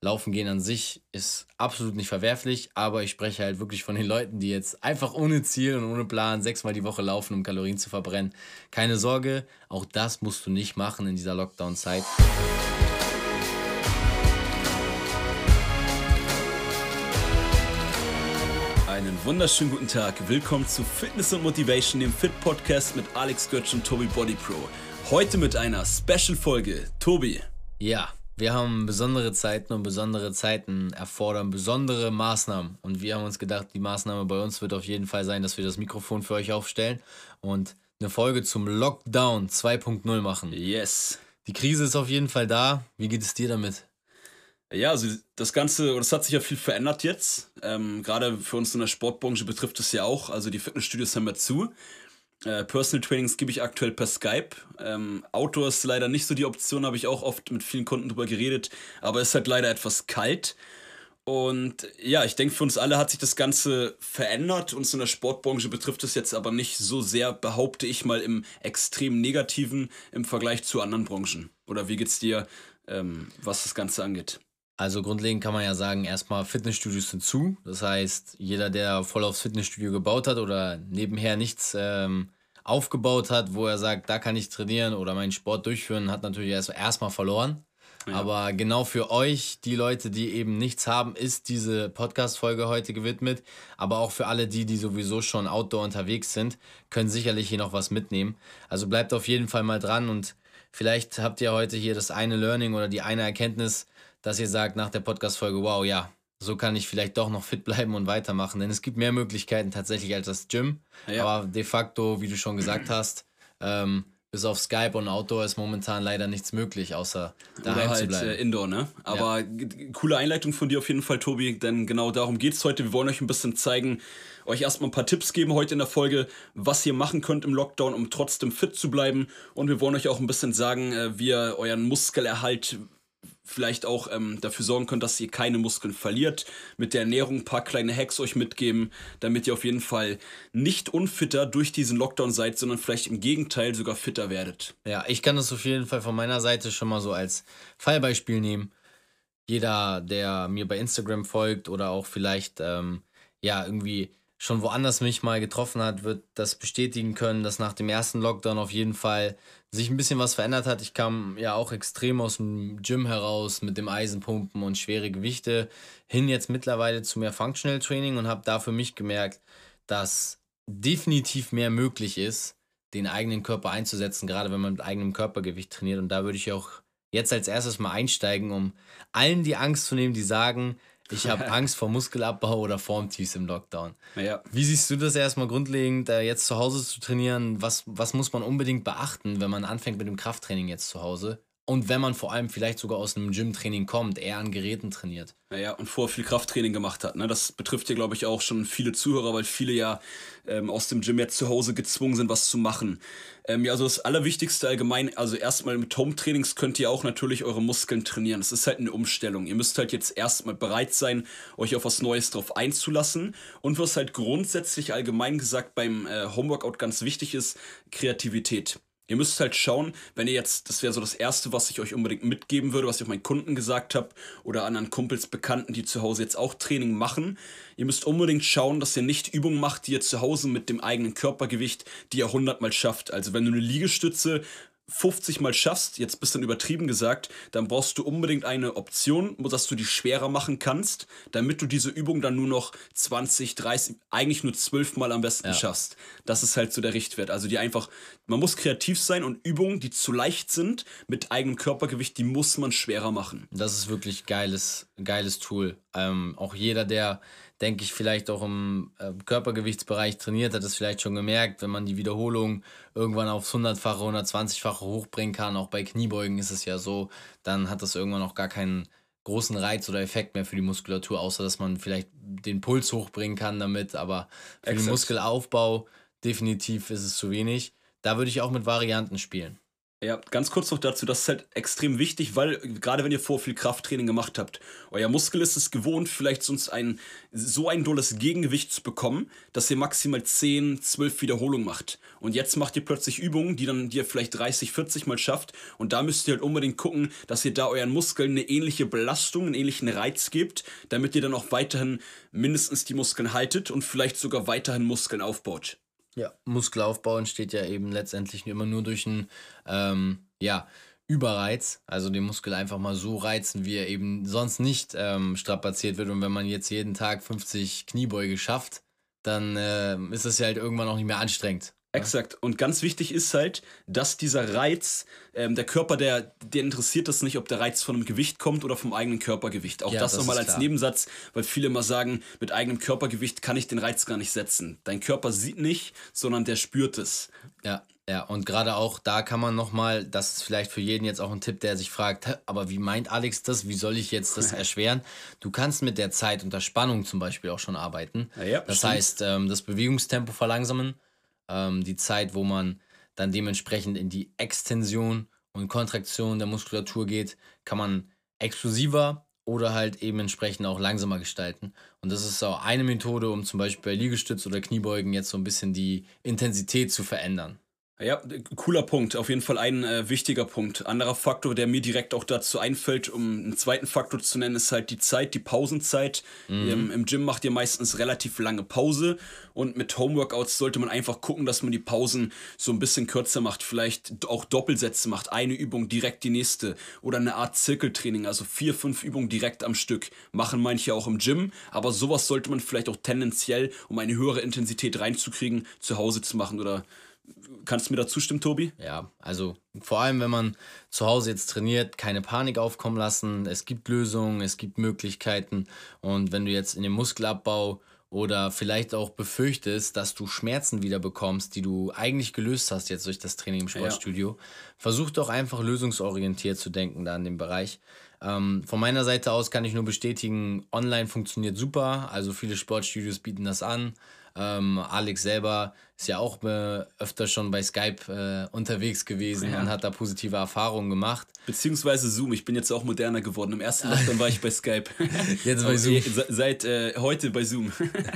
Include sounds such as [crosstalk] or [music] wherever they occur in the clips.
Laufen gehen an sich ist absolut nicht verwerflich, aber ich spreche halt wirklich von den Leuten, die jetzt einfach ohne Ziel und ohne Plan sechsmal die Woche laufen, um Kalorien zu verbrennen. Keine Sorge, auch das musst du nicht machen in dieser Lockdown-Zeit. Einen wunderschönen guten Tag. Willkommen zu Fitness und Motivation, dem Fit Podcast mit Alex Götz und Tobi Body Pro. Heute mit einer Special Folge. Tobi. Ja, wir haben besondere Zeiten und besondere Zeiten erfordern besondere Maßnahmen. Und wir haben uns gedacht, die Maßnahme bei uns wird auf jeden Fall sein, dass wir das Mikrofon für euch aufstellen und eine Folge zum Lockdown 2.0 machen. Yes. Die Krise ist auf jeden Fall da. Wie geht es dir damit? Ja, also das Ganze, das hat sich ja viel verändert jetzt. Ähm, Gerade für uns in der Sportbranche betrifft es ja auch. Also die Fitnessstudios haben ja zu. Äh, Personal Trainings gebe ich aktuell per Skype. Ähm, Outdoor ist leider nicht so die Option, habe ich auch oft mit vielen Kunden drüber geredet, aber es ist halt leider etwas kalt. Und ja, ich denke, für uns alle hat sich das Ganze verändert. Uns in der Sportbranche betrifft es jetzt aber nicht so sehr, behaupte ich mal, im extrem negativen im Vergleich zu anderen Branchen. Oder wie geht's dir, ähm, was das Ganze angeht? Also grundlegend kann man ja sagen, erstmal Fitnessstudios sind zu. Das heißt, jeder, der voll aufs Fitnessstudio gebaut hat oder nebenher nichts ähm, aufgebaut hat, wo er sagt, da kann ich trainieren oder meinen Sport durchführen, hat natürlich erst erstmal verloren. Ja. Aber genau für euch, die Leute, die eben nichts haben, ist diese Podcast-Folge heute gewidmet. Aber auch für alle die, die sowieso schon outdoor unterwegs sind, können sicherlich hier noch was mitnehmen. Also bleibt auf jeden Fall mal dran und vielleicht habt ihr heute hier das eine Learning oder die eine Erkenntnis, dass ihr sagt nach der Podcast-Folge, wow, ja, so kann ich vielleicht doch noch fit bleiben und weitermachen. Denn es gibt mehr Möglichkeiten tatsächlich als das Gym. Ja. Aber de facto, wie du schon gesagt [clears throat] hast, ähm, bis auf Skype und Outdoor ist momentan leider nichts möglich, außer daheim Oder halt, zu bleiben. Äh, Indoor, ne? Aber ja. coole Einleitung von dir auf jeden Fall, Tobi, denn genau darum geht es heute. Wir wollen euch ein bisschen zeigen, euch erstmal ein paar Tipps geben heute in der Folge, was ihr machen könnt im Lockdown, um trotzdem fit zu bleiben. Und wir wollen euch auch ein bisschen sagen, äh, wie ihr euren Muskelerhalt vielleicht auch ähm, dafür sorgen könnt, dass ihr keine Muskeln verliert. Mit der Ernährung ein paar kleine Hacks euch mitgeben, damit ihr auf jeden Fall nicht unfitter durch diesen Lockdown seid, sondern vielleicht im Gegenteil sogar fitter werdet. Ja, ich kann das auf jeden Fall von meiner Seite schon mal so als Fallbeispiel nehmen. Jeder, der mir bei Instagram folgt oder auch vielleicht ähm, ja irgendwie schon woanders mich mal getroffen hat, wird das bestätigen können, dass nach dem ersten Lockdown auf jeden Fall sich ein bisschen was verändert hat. Ich kam ja auch extrem aus dem Gym heraus mit dem Eisenpumpen und schwere Gewichte hin jetzt mittlerweile zu mehr Functional Training und habe da für mich gemerkt, dass definitiv mehr möglich ist, den eigenen Körper einzusetzen, gerade wenn man mit eigenem Körpergewicht trainiert. Und da würde ich auch jetzt als erstes mal einsteigen, um allen die Angst zu nehmen, die sagen, ich habe [laughs] Angst vor Muskelabbau oder Formtiefs im Lockdown. Ja. Wie siehst du das erstmal grundlegend, äh, jetzt zu Hause zu trainieren? Was, was muss man unbedingt beachten, wenn man anfängt mit dem Krafttraining jetzt zu Hause? Und wenn man vor allem vielleicht sogar aus einem Gym-Training kommt, eher an Geräten trainiert. Naja, und vorher viel Krafttraining gemacht hat. Ne? Das betrifft ja, glaube ich, auch schon viele Zuhörer, weil viele ja ähm, aus dem Gym jetzt zu Hause gezwungen sind, was zu machen. Ähm, ja, also das Allerwichtigste allgemein, also erstmal mit Home-Trainings könnt ihr auch natürlich eure Muskeln trainieren. Das ist halt eine Umstellung. Ihr müsst halt jetzt erstmal bereit sein, euch auf was Neues drauf einzulassen. Und was halt grundsätzlich allgemein gesagt beim äh, Homeworkout ganz wichtig ist, Kreativität. Ihr müsst halt schauen, wenn ihr jetzt, das wäre so das Erste, was ich euch unbedingt mitgeben würde, was ich auch meinen Kunden gesagt habe oder anderen Kumpels, Bekannten, die zu Hause jetzt auch Training machen. Ihr müsst unbedingt schauen, dass ihr nicht Übungen macht, die ihr zu Hause mit dem eigenen Körpergewicht, die ihr hundertmal schafft. Also wenn du eine Liegestütze 50 Mal schaffst, jetzt bisschen übertrieben gesagt, dann brauchst du unbedingt eine Option, dass du die schwerer machen kannst, damit du diese Übung dann nur noch 20, 30, eigentlich nur 12 Mal am besten ja. schaffst. Das ist halt so der Richtwert. Also die einfach, man muss kreativ sein und Übungen, die zu leicht sind, mit eigenem Körpergewicht, die muss man schwerer machen. Das ist wirklich geiles, geiles Tool. Ähm, auch jeder, der denke ich, vielleicht auch im äh, Körpergewichtsbereich trainiert, hat es vielleicht schon gemerkt, wenn man die Wiederholung irgendwann aufs 100-fache, 120-fache hochbringen kann, auch bei Kniebeugen ist es ja so, dann hat das irgendwann auch gar keinen großen Reiz oder Effekt mehr für die Muskulatur, außer dass man vielleicht den Puls hochbringen kann damit, aber für Exakt. den Muskelaufbau definitiv ist es zu wenig. Da würde ich auch mit Varianten spielen. Ja, ganz kurz noch dazu, das ist halt extrem wichtig, weil gerade wenn ihr vor viel Krafttraining gemacht habt, euer Muskel ist es gewohnt, vielleicht sonst ein so ein dolles Gegengewicht zu bekommen, dass ihr maximal 10, 12 Wiederholungen macht. Und jetzt macht ihr plötzlich Übungen, die dann ihr vielleicht 30, 40 mal schafft und da müsst ihr halt unbedingt gucken, dass ihr da euren Muskeln eine ähnliche Belastung, einen ähnlichen Reiz gebt, damit ihr dann auch weiterhin mindestens die Muskeln haltet und vielleicht sogar weiterhin Muskeln aufbaut. Ja, Muskelaufbau entsteht ja eben letztendlich immer nur durch einen ähm, ja, Überreiz, also den Muskel einfach mal so reizen, wie er eben sonst nicht ähm, strapaziert wird. Und wenn man jetzt jeden Tag 50 Kniebeuge schafft, dann äh, ist das ja halt irgendwann auch nicht mehr anstrengend. Exakt. Und ganz wichtig ist halt, dass dieser Reiz, ähm, der Körper, der, der interessiert das nicht, ob der Reiz von einem Gewicht kommt oder vom eigenen Körpergewicht. Auch ja, das, das nochmal als Nebensatz, weil viele immer sagen, mit eigenem Körpergewicht kann ich den Reiz gar nicht setzen. Dein Körper sieht nicht, sondern der spürt es. Ja, ja, und gerade auch da kann man nochmal, das ist vielleicht für jeden jetzt auch ein Tipp, der sich fragt, aber wie meint Alex das? Wie soll ich jetzt das [laughs] erschweren? Du kannst mit der Zeit unter Spannung zum Beispiel auch schon arbeiten. Ja, ja, das stimmt. heißt, ähm, das Bewegungstempo verlangsamen ähm, die Zeit, wo man dann dementsprechend in die Extension und Kontraktion der Muskulatur geht, kann man explosiver oder halt eben entsprechend auch langsamer gestalten. Und das ist auch eine Methode, um zum Beispiel bei Liegestütz oder Kniebeugen jetzt so ein bisschen die Intensität zu verändern. Ja, cooler Punkt. Auf jeden Fall ein äh, wichtiger Punkt. Anderer Faktor, der mir direkt auch dazu einfällt, um einen zweiten Faktor zu nennen, ist halt die Zeit, die Pausenzeit. Mhm. Im, Im Gym macht ihr meistens relativ lange Pause und mit Homeworkouts sollte man einfach gucken, dass man die Pausen so ein bisschen kürzer macht. Vielleicht auch Doppelsätze macht. Eine Übung direkt die nächste oder eine Art Zirkeltraining, also vier, fünf Übungen direkt am Stück. Machen manche auch im Gym, aber sowas sollte man vielleicht auch tendenziell, um eine höhere Intensität reinzukriegen, zu Hause zu machen oder Kannst du mir da zustimmen, Tobi? Ja, also vor allem, wenn man zu Hause jetzt trainiert, keine Panik aufkommen lassen. Es gibt Lösungen, es gibt Möglichkeiten. Und wenn du jetzt in den Muskelabbau oder vielleicht auch befürchtest, dass du Schmerzen wieder bekommst, die du eigentlich gelöst hast jetzt durch das Training im Sportstudio, ja. versuch doch einfach lösungsorientiert zu denken da in dem Bereich. Ähm, von meiner Seite aus kann ich nur bestätigen, online funktioniert super. Also viele Sportstudios bieten das an. Ähm, Alex selber ist ja auch äh, öfter schon bei Skype äh, unterwegs gewesen ja. und hat da positive Erfahrungen gemacht. Beziehungsweise Zoom. Ich bin jetzt auch moderner geworden. Im ersten [laughs] Lockdown war ich bei Skype. Jetzt bei Zoom. Seit äh, heute bei Zoom.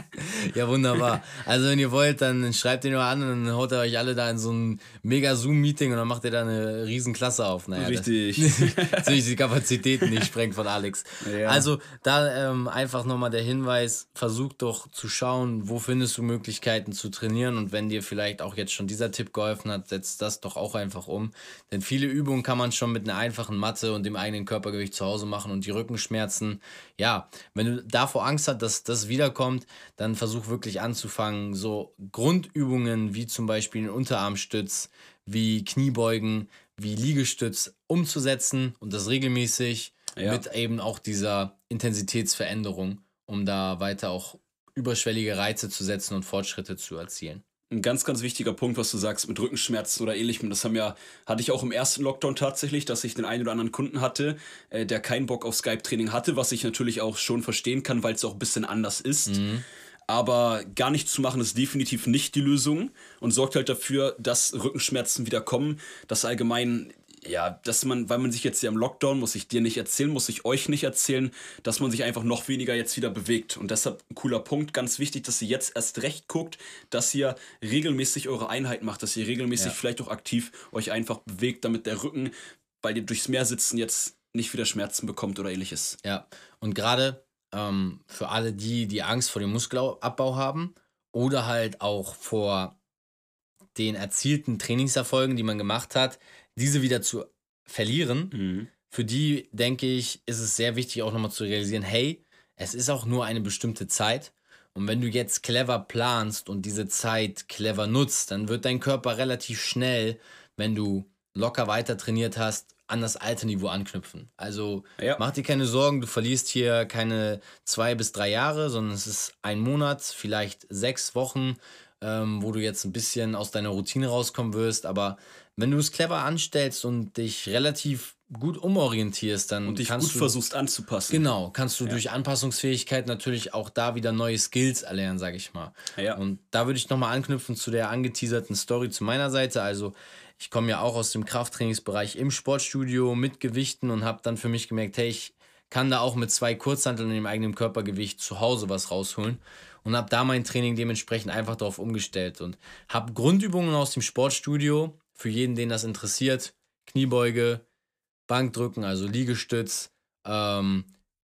[laughs] ja, wunderbar. Also, wenn ihr wollt, dann schreibt ihn nur an und dann haut er euch alle da in so ein mega Zoom-Meeting und dann macht ihr da eine riesen Klasse auf. Naja, Richtig. [laughs] Natürlich die Kapazitäten nicht sprengt von Alex. Ja. Also, da ähm, einfach nochmal der Hinweis: versucht doch zu schauen, wo findest du Möglichkeiten zu trainieren und wenn dir vielleicht auch jetzt schon dieser Tipp geholfen hat, setzt das doch auch einfach um. Denn viele Übungen kann man schon mit einer einfachen Matte und dem eigenen Körpergewicht zu Hause machen und die Rückenschmerzen, ja, wenn du davor Angst hast, dass das wiederkommt, dann versuch wirklich anzufangen, so Grundübungen wie zum Beispiel einen Unterarmstütz, wie Kniebeugen, wie Liegestütz umzusetzen und das regelmäßig ja. mit eben auch dieser Intensitätsveränderung, um da weiter auch überschwellige Reize zu setzen und Fortschritte zu erzielen ein ganz, ganz wichtiger Punkt, was du sagst mit Rückenschmerzen oder ähnlichem. Das haben ja, hatte ich auch im ersten Lockdown tatsächlich, dass ich den einen oder anderen Kunden hatte, äh, der keinen Bock auf Skype-Training hatte, was ich natürlich auch schon verstehen kann, weil es auch ein bisschen anders ist. Mhm. Aber gar nichts zu machen ist definitiv nicht die Lösung und sorgt halt dafür, dass Rückenschmerzen wieder kommen, dass allgemein ja, dass man, weil man sich jetzt ja im Lockdown, muss ich dir nicht erzählen, muss ich euch nicht erzählen, dass man sich einfach noch weniger jetzt wieder bewegt. Und deshalb ein cooler Punkt, ganz wichtig, dass ihr jetzt erst recht guckt, dass ihr regelmäßig eure Einheit macht, dass ihr regelmäßig ja. vielleicht auch aktiv euch einfach bewegt, damit der Rücken, weil ihr durchs Meer sitzen, jetzt nicht wieder Schmerzen bekommt oder ähnliches. Ja, und gerade ähm, für alle die, die Angst vor dem Muskelabbau haben oder halt auch vor den erzielten Trainingserfolgen, die man gemacht hat, diese wieder zu verlieren, mhm. für die, denke ich, ist es sehr wichtig auch nochmal zu realisieren, hey, es ist auch nur eine bestimmte Zeit. Und wenn du jetzt clever planst und diese Zeit clever nutzt, dann wird dein Körper relativ schnell, wenn du locker weiter trainiert hast, an das alte Niveau anknüpfen. Also ja. mach dir keine Sorgen, du verlierst hier keine zwei bis drei Jahre, sondern es ist ein Monat, vielleicht sechs Wochen, ähm, wo du jetzt ein bisschen aus deiner Routine rauskommen wirst. Aber wenn du es clever anstellst und dich relativ gut umorientierst, dann und dich kannst gut du, versuchst anzupassen. Genau, kannst du ja. durch Anpassungsfähigkeit natürlich auch da wieder neue Skills erlernen, sag ich mal. Ja. Und da würde ich nochmal anknüpfen zu der angeteaserten Story zu meiner Seite. Also ich komme ja auch aus dem Krafttrainingsbereich im Sportstudio mit Gewichten und habe dann für mich gemerkt, hey, ich kann da auch mit zwei Kurzhanteln in dem eigenen Körpergewicht zu Hause was rausholen und habe da mein Training dementsprechend einfach darauf umgestellt und habe Grundübungen aus dem Sportstudio für jeden, den das interessiert, Kniebeuge, Bankdrücken, also Liegestütz, ähm,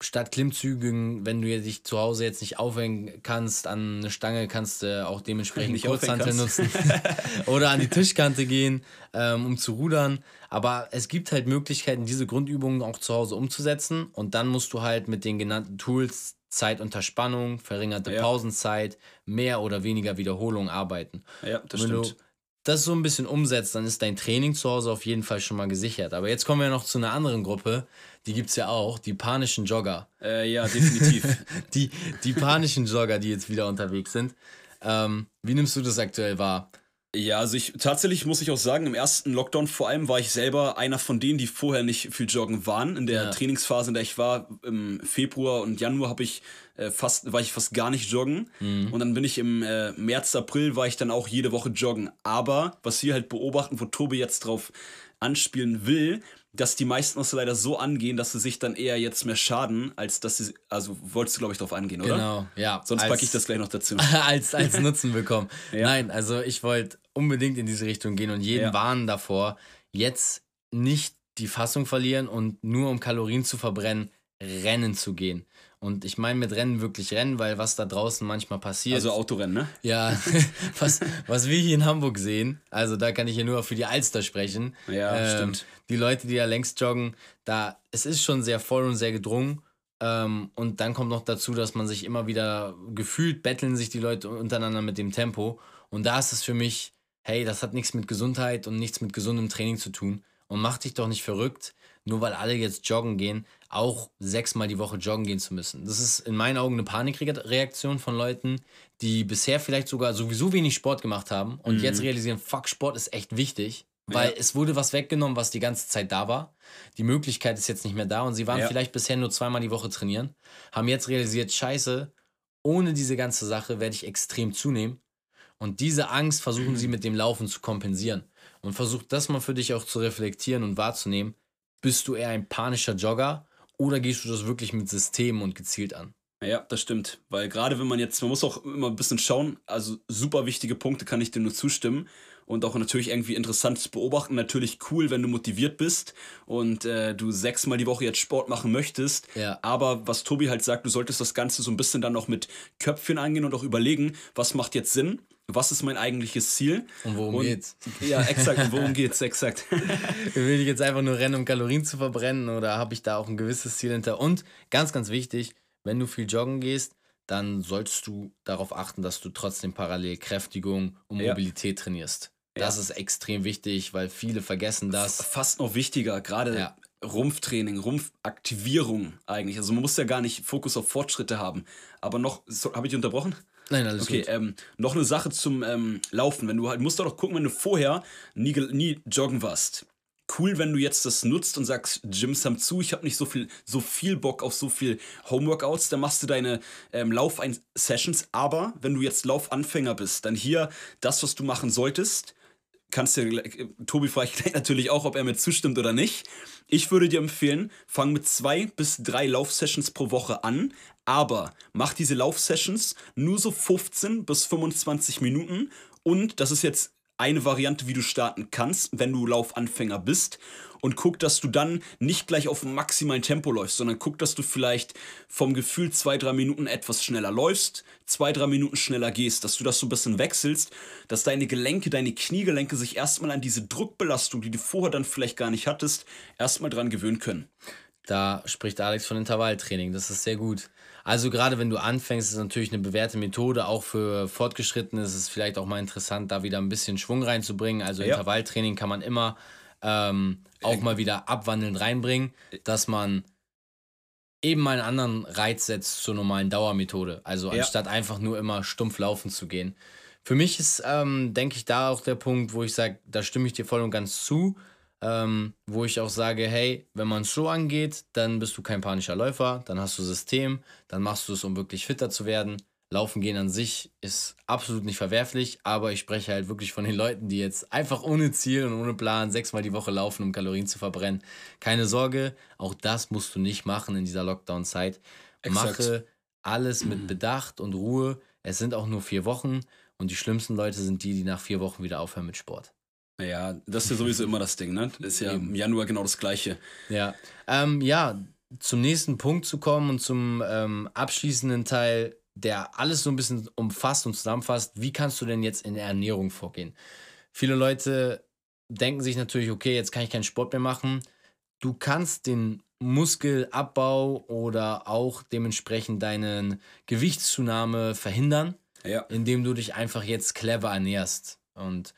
statt Klimmzügen, wenn du dich zu Hause jetzt nicht aufhängen kannst an eine Stange, kannst du auch dementsprechend Kurzhantel nutzen [laughs] oder an die Tischkante gehen, ähm, um zu rudern. Aber es gibt halt Möglichkeiten, diese Grundübungen auch zu Hause umzusetzen und dann musst du halt mit den genannten Tools Zeit unter Spannung, verringerte ja. Pausenzeit, mehr oder weniger Wiederholung arbeiten. Ja, das Wenn stimmt. Du das so ein bisschen umsetzt, dann ist dein Training zu Hause auf jeden Fall schon mal gesichert. Aber jetzt kommen wir noch zu einer anderen Gruppe, die gibt es ja auch, die panischen Jogger. Äh, ja, definitiv. [laughs] die, die panischen Jogger, die jetzt wieder unterwegs sind. Ähm, wie nimmst du das aktuell wahr? Ja, also ich tatsächlich muss ich auch sagen, im ersten Lockdown vor allem war ich selber einer von denen, die vorher nicht viel joggen waren. In der ja. Trainingsphase, in der ich war, im Februar und Januar habe ich äh, fast, war ich fast gar nicht joggen. Mhm. Und dann bin ich im äh, März, April war ich dann auch jede Woche joggen. Aber was wir halt beobachten, wo Tobi jetzt drauf anspielen will, dass die meisten uns leider so angehen, dass sie sich dann eher jetzt mehr schaden, als dass sie, also wolltest du glaube ich darauf angehen, oder? Genau, ja. Sonst packe ich das gleich noch dazu. [laughs] als, als [laughs] Nutzen bekommen. ja. Nein, also ich wollte unbedingt in diese Richtung gehen und jeden ja. warnen davor, jetzt nicht die Fassung verlieren und nur um Kalorien zu verbrennen, rennen zu gehen. Und ich meine mit Rennen wirklich Rennen, weil was da draußen manchmal passiert. Also Autorennen, ne? Ja, [laughs] [laughs] was, was wir hier in Hamburg sehen, also da kann ich ja nur für die Alster sprechen. Ja, ähm, stimmt. Die Leute, die da längst joggen, da, es ist schon sehr voll und sehr gedrungen. Ähm, und dann kommt noch dazu, dass man sich immer wieder gefühlt betteln sich die Leute untereinander mit dem Tempo. Und da ist es für mich, hey, das hat nichts mit Gesundheit und nichts mit gesundem Training zu tun. Und mach dich doch nicht verrückt, nur weil alle jetzt joggen gehen auch sechsmal die Woche joggen gehen zu müssen. Das ist in meinen Augen eine Panikreaktion von Leuten, die bisher vielleicht sogar sowieso wenig Sport gemacht haben und mhm. jetzt realisieren, fuck, Sport ist echt wichtig, weil ja. es wurde was weggenommen, was die ganze Zeit da war. Die Möglichkeit ist jetzt nicht mehr da und sie waren ja. vielleicht bisher nur zweimal die Woche trainieren, haben jetzt realisiert, scheiße, ohne diese ganze Sache werde ich extrem zunehmen. Und diese Angst versuchen mhm. sie mit dem Laufen zu kompensieren. Und versucht das mal für dich auch zu reflektieren und wahrzunehmen. Bist du eher ein panischer Jogger oder gehst du das wirklich mit Systemen und gezielt an? Ja, das stimmt. Weil gerade wenn man jetzt, man muss auch immer ein bisschen schauen, also super wichtige Punkte kann ich dir nur zustimmen. Und auch natürlich irgendwie interessantes Beobachten. Natürlich cool, wenn du motiviert bist und äh, du sechsmal die Woche jetzt Sport machen möchtest. Ja. Aber was Tobi halt sagt, du solltest das Ganze so ein bisschen dann auch mit Köpfchen angehen und auch überlegen, was macht jetzt Sinn was ist mein eigentliches Ziel? Und worum und, geht's? Ja, exakt, und worum [laughs] geht's, exakt. [laughs] Will ich jetzt einfach nur rennen, um Kalorien zu verbrennen oder habe ich da auch ein gewisses Ziel hinter? Und ganz, ganz wichtig, wenn du viel joggen gehst, dann solltest du darauf achten, dass du trotzdem parallel Kräftigung und Mobilität ja. trainierst. Das ja. ist extrem wichtig, weil viele vergessen das. Fast noch wichtiger, gerade ja. Rumpftraining, Rumpfaktivierung eigentlich. Also man muss ja gar nicht Fokus auf Fortschritte haben. Aber noch, so, habe ich unterbrochen? Nein, alles okay, gut. Ähm, noch eine Sache zum ähm, Laufen. Wenn du halt, musst doch gucken, wenn du vorher nie, nie joggen warst. Cool, wenn du jetzt das nutzt und sagst, Gyms haben zu, ich habe nicht so viel, so viel Bock auf so viel Homeworkouts, dann machst du deine ähm, Lauf-Sessions. Aber wenn du jetzt Laufanfänger bist, dann hier das, was du machen solltest, kannst du, Tobi frage ich [laughs] gleich natürlich auch, ob er mir zustimmt oder nicht. Ich würde dir empfehlen, fang mit zwei bis drei Laufsessions pro Woche an, aber mach diese Laufsessions nur so 15 bis 25 Minuten und das ist jetzt eine Variante, wie du starten kannst, wenn du Laufanfänger bist. Und guck, dass du dann nicht gleich auf maximalen Tempo läufst, sondern guck, dass du vielleicht vom Gefühl zwei, drei Minuten etwas schneller läufst, zwei, drei Minuten schneller gehst, dass du das so ein bisschen wechselst, dass deine Gelenke, deine Kniegelenke sich erstmal an diese Druckbelastung, die du vorher dann vielleicht gar nicht hattest, erstmal dran gewöhnen können. Da spricht Alex von Intervalltraining, das ist sehr gut. Also gerade wenn du anfängst, ist es natürlich eine bewährte Methode. Auch für Fortgeschrittene ist es vielleicht auch mal interessant, da wieder ein bisschen Schwung reinzubringen. Also ja. Intervalltraining kann man immer ähm, auch mal wieder abwandelnd reinbringen, dass man eben mal einen anderen Reiz setzt zur normalen Dauermethode. Also ja. anstatt einfach nur immer stumpf laufen zu gehen. Für mich ist, ähm, denke ich, da auch der Punkt, wo ich sage, da stimme ich dir voll und ganz zu ähm, wo ich auch sage, hey, wenn man es so angeht, dann bist du kein panischer Läufer, dann hast du System, dann machst du es, um wirklich fitter zu werden. Laufen gehen an sich ist absolut nicht verwerflich, aber ich spreche halt wirklich von den Leuten, die jetzt einfach ohne Ziel und ohne Plan sechsmal die Woche laufen, um Kalorien zu verbrennen. Keine Sorge, auch das musst du nicht machen in dieser Lockdown-Zeit. Mache alles mit Bedacht und Ruhe. Es sind auch nur vier Wochen und die schlimmsten Leute sind die, die nach vier Wochen wieder aufhören mit Sport. Ja, das ist ja sowieso immer das Ding, ne? Das ist ja Eben. im Januar genau das Gleiche. Ja, ähm, ja, zum nächsten Punkt zu kommen und zum ähm, abschließenden Teil, der alles so ein bisschen umfasst und zusammenfasst. Wie kannst du denn jetzt in der Ernährung vorgehen? Viele Leute denken sich natürlich, okay, jetzt kann ich keinen Sport mehr machen. Du kannst den Muskelabbau oder auch dementsprechend deinen Gewichtszunahme verhindern, ja. indem du dich einfach jetzt clever ernährst. Und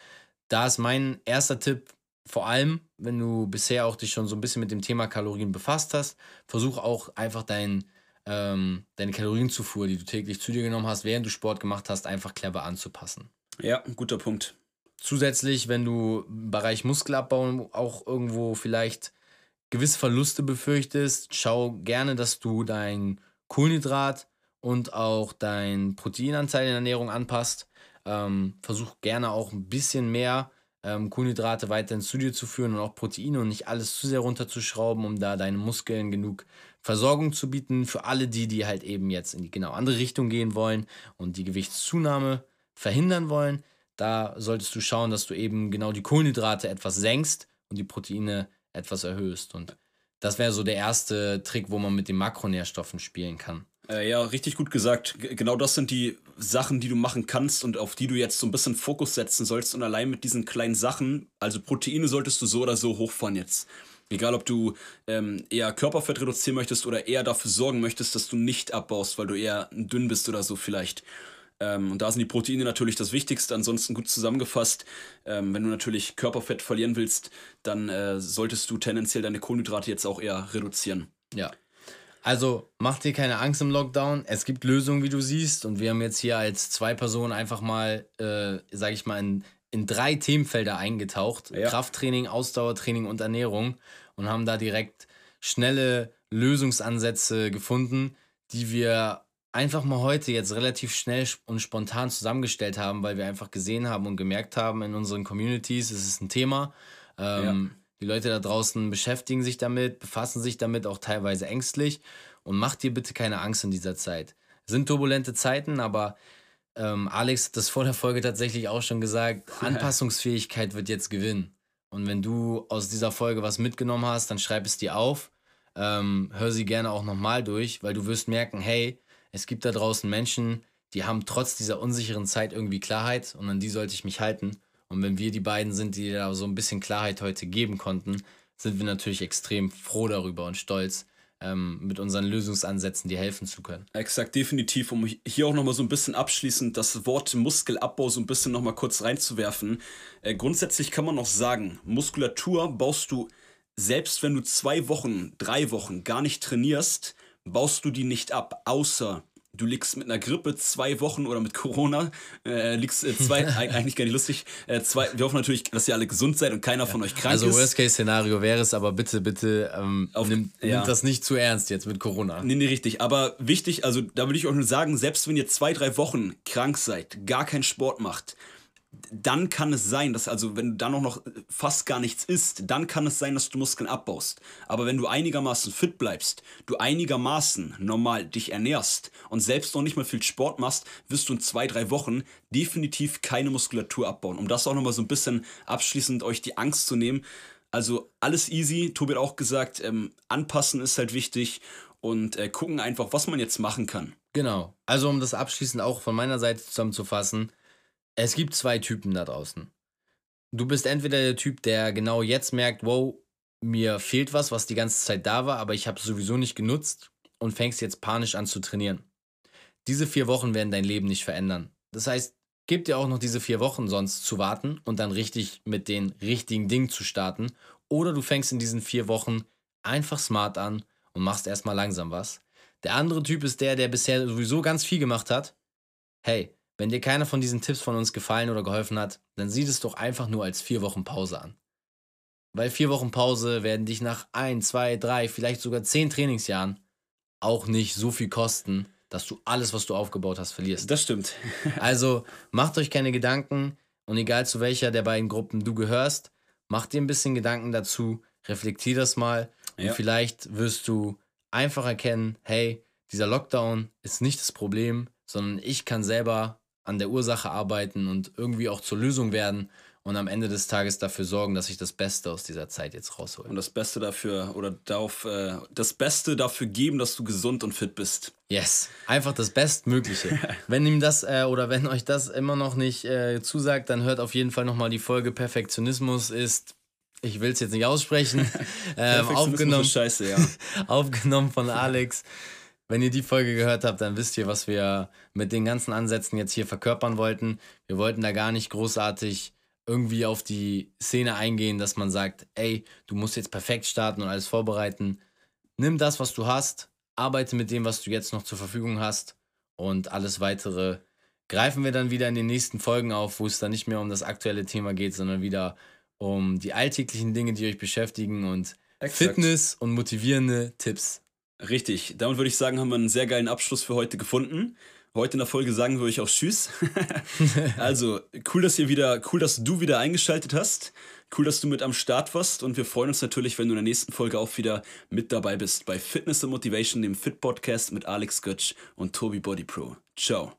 da ist mein erster Tipp, vor allem, wenn du bisher auch dich schon so ein bisschen mit dem Thema Kalorien befasst hast, versuch auch einfach dein, ähm, deine Kalorienzufuhr, die du täglich zu dir genommen hast, während du Sport gemacht hast, einfach clever anzupassen. Ja, guter Punkt. Zusätzlich, wenn du im Bereich Muskelabbau auch irgendwo vielleicht gewisse Verluste befürchtest, schau gerne, dass du dein Kohlenhydrat und auch dein Proteinanteil in der Ernährung anpasst. Ähm, versuch gerne auch ein bisschen mehr ähm, Kohlenhydrate weiter ins Studio zu führen und auch Proteine und nicht alles zu sehr runterzuschrauben, um da deinen Muskeln genug Versorgung zu bieten. Für alle die, die halt eben jetzt in die genau andere Richtung gehen wollen und die Gewichtszunahme verhindern wollen, da solltest du schauen, dass du eben genau die Kohlenhydrate etwas senkst und die Proteine etwas erhöhst. Und das wäre so der erste Trick, wo man mit den Makronährstoffen spielen kann. Äh, ja, richtig gut gesagt. G genau das sind die Sachen, die du machen kannst und auf die du jetzt so ein bisschen Fokus setzen sollst. Und allein mit diesen kleinen Sachen, also Proteine solltest du so oder so hochfahren jetzt. Egal, ob du ähm, eher Körperfett reduzieren möchtest oder eher dafür sorgen möchtest, dass du nicht abbaust, weil du eher dünn bist oder so vielleicht. Ähm, und da sind die Proteine natürlich das Wichtigste. Ansonsten gut zusammengefasst, ähm, wenn du natürlich Körperfett verlieren willst, dann äh, solltest du tendenziell deine Kohlenhydrate jetzt auch eher reduzieren. Ja, also mach dir keine Angst im Lockdown. Es gibt Lösungen, wie du siehst. Und wir haben jetzt hier als zwei Personen einfach mal, äh, sag ich mal, in, in drei Themenfelder eingetaucht: ja. Krafttraining, Ausdauertraining und Ernährung. Und haben da direkt schnelle Lösungsansätze gefunden, die wir einfach mal heute jetzt relativ schnell und spontan zusammengestellt haben, weil wir einfach gesehen haben und gemerkt haben in unseren Communities, es ist ein Thema. Ähm, ja die Leute da draußen beschäftigen sich damit, befassen sich damit auch teilweise ängstlich und mach dir bitte keine Angst in dieser Zeit. Es sind turbulente Zeiten, aber ähm, Alex hat das vor der Folge tatsächlich auch schon gesagt, [laughs] Anpassungsfähigkeit wird jetzt gewinnen. Und wenn du aus dieser Folge was mitgenommen hast, dann schreib es dir auf. Ähm, hör sie gerne auch nochmal durch, weil du wirst merken, hey, es gibt da draußen Menschen, die haben trotz dieser unsicheren Zeit irgendwie Klarheit und an die sollte ich mich halten. Und wenn wir die beiden sind, die da so ein bisschen Klarheit heute geben konnten, sind wir natürlich extrem froh darüber und stolz, ähm, mit unseren Lösungsansätzen dir helfen zu können. Exakt, definitiv. Um hier auch nochmal so ein bisschen abschließend das Wort Muskelabbau so ein bisschen nochmal kurz reinzuwerfen. Äh, grundsätzlich kann man noch sagen, Muskulatur baust du, selbst wenn du zwei Wochen, drei Wochen gar nicht trainierst, baust du die nicht ab, außer du liegst mit einer Grippe zwei Wochen oder mit Corona, äh, liegst äh, zwei, [laughs] eigentlich gar nicht lustig, äh, zwei, wir hoffen natürlich, dass ihr alle gesund seid und keiner ja. von euch krank also ist. Also Worst-Case-Szenario wäre es, aber bitte, bitte ähm, Auf, nimm, ja. nimmt das nicht zu ernst jetzt mit Corona. Nee, nee, richtig, aber wichtig, also da würde ich euch nur sagen, selbst wenn ihr zwei, drei Wochen krank seid, gar keinen Sport macht, dann kann es sein, dass also wenn du dann auch noch fast gar nichts isst, dann kann es sein, dass du Muskeln abbaust. Aber wenn du einigermaßen fit bleibst, du einigermaßen normal dich ernährst und selbst noch nicht mal viel Sport machst, wirst du in zwei, drei Wochen definitiv keine Muskulatur abbauen. Um das auch nochmal so ein bisschen abschließend euch die Angst zu nehmen. Also alles easy, Tobi hat auch gesagt, ähm, anpassen ist halt wichtig und äh, gucken einfach, was man jetzt machen kann. Genau. Also um das abschließend auch von meiner Seite zusammenzufassen, es gibt zwei Typen da draußen. Du bist entweder der Typ, der genau jetzt merkt, wow, mir fehlt was, was die ganze Zeit da war, aber ich habe es sowieso nicht genutzt und fängst jetzt panisch an zu trainieren. Diese vier Wochen werden dein Leben nicht verändern. Das heißt, gib dir auch noch diese vier Wochen sonst zu warten und dann richtig mit den richtigen Dingen zu starten. Oder du fängst in diesen vier Wochen einfach smart an und machst erstmal langsam was. Der andere Typ ist der, der bisher sowieso ganz viel gemacht hat. Hey, wenn dir keiner von diesen Tipps von uns gefallen oder geholfen hat, dann sieh es doch einfach nur als vier Wochen Pause an. Weil vier Wochen Pause werden dich nach ein, zwei, drei, vielleicht sogar zehn Trainingsjahren auch nicht so viel kosten, dass du alles, was du aufgebaut hast, verlierst. Das stimmt. [laughs] also macht euch keine Gedanken und egal zu welcher der beiden Gruppen du gehörst, mach dir ein bisschen Gedanken dazu, reflektier das mal ja. und vielleicht wirst du einfach erkennen, hey, dieser Lockdown ist nicht das Problem, sondern ich kann selber an der Ursache arbeiten und irgendwie auch zur Lösung werden und am Ende des Tages dafür sorgen, dass ich das Beste aus dieser Zeit jetzt raushole. Und das Beste dafür oder darauf, äh, das Beste dafür geben, dass du gesund und fit bist. Yes, einfach das Bestmögliche. [laughs] wenn ihm das äh, oder wenn euch das immer noch nicht äh, zusagt, dann hört auf jeden Fall nochmal die Folge Perfektionismus ist ich will es jetzt nicht aussprechen, [laughs] ähm, aufgenommen, Scheiße, ja. [laughs] aufgenommen von Alex. Wenn ihr die Folge gehört habt, dann wisst ihr, was wir mit den ganzen Ansätzen jetzt hier verkörpern wollten. Wir wollten da gar nicht großartig irgendwie auf die Szene eingehen, dass man sagt, ey, du musst jetzt perfekt starten und alles vorbereiten. Nimm das, was du hast, arbeite mit dem, was du jetzt noch zur Verfügung hast und alles weitere greifen wir dann wieder in den nächsten Folgen auf, wo es dann nicht mehr um das aktuelle Thema geht, sondern wieder um die alltäglichen Dinge, die euch beschäftigen und Exakt. Fitness und motivierende Tipps. Richtig. Damit würde ich sagen, haben wir einen sehr geilen Abschluss für heute gefunden. Heute in der Folge sagen wir euch auch Tschüss. [laughs] also, cool, dass ihr wieder, cool, dass du wieder eingeschaltet hast. Cool, dass du mit am Start warst und wir freuen uns natürlich, wenn du in der nächsten Folge auch wieder mit dabei bist bei Fitness and Motivation, dem Fit Podcast mit Alex Götsch und Tobi Body Pro. Ciao.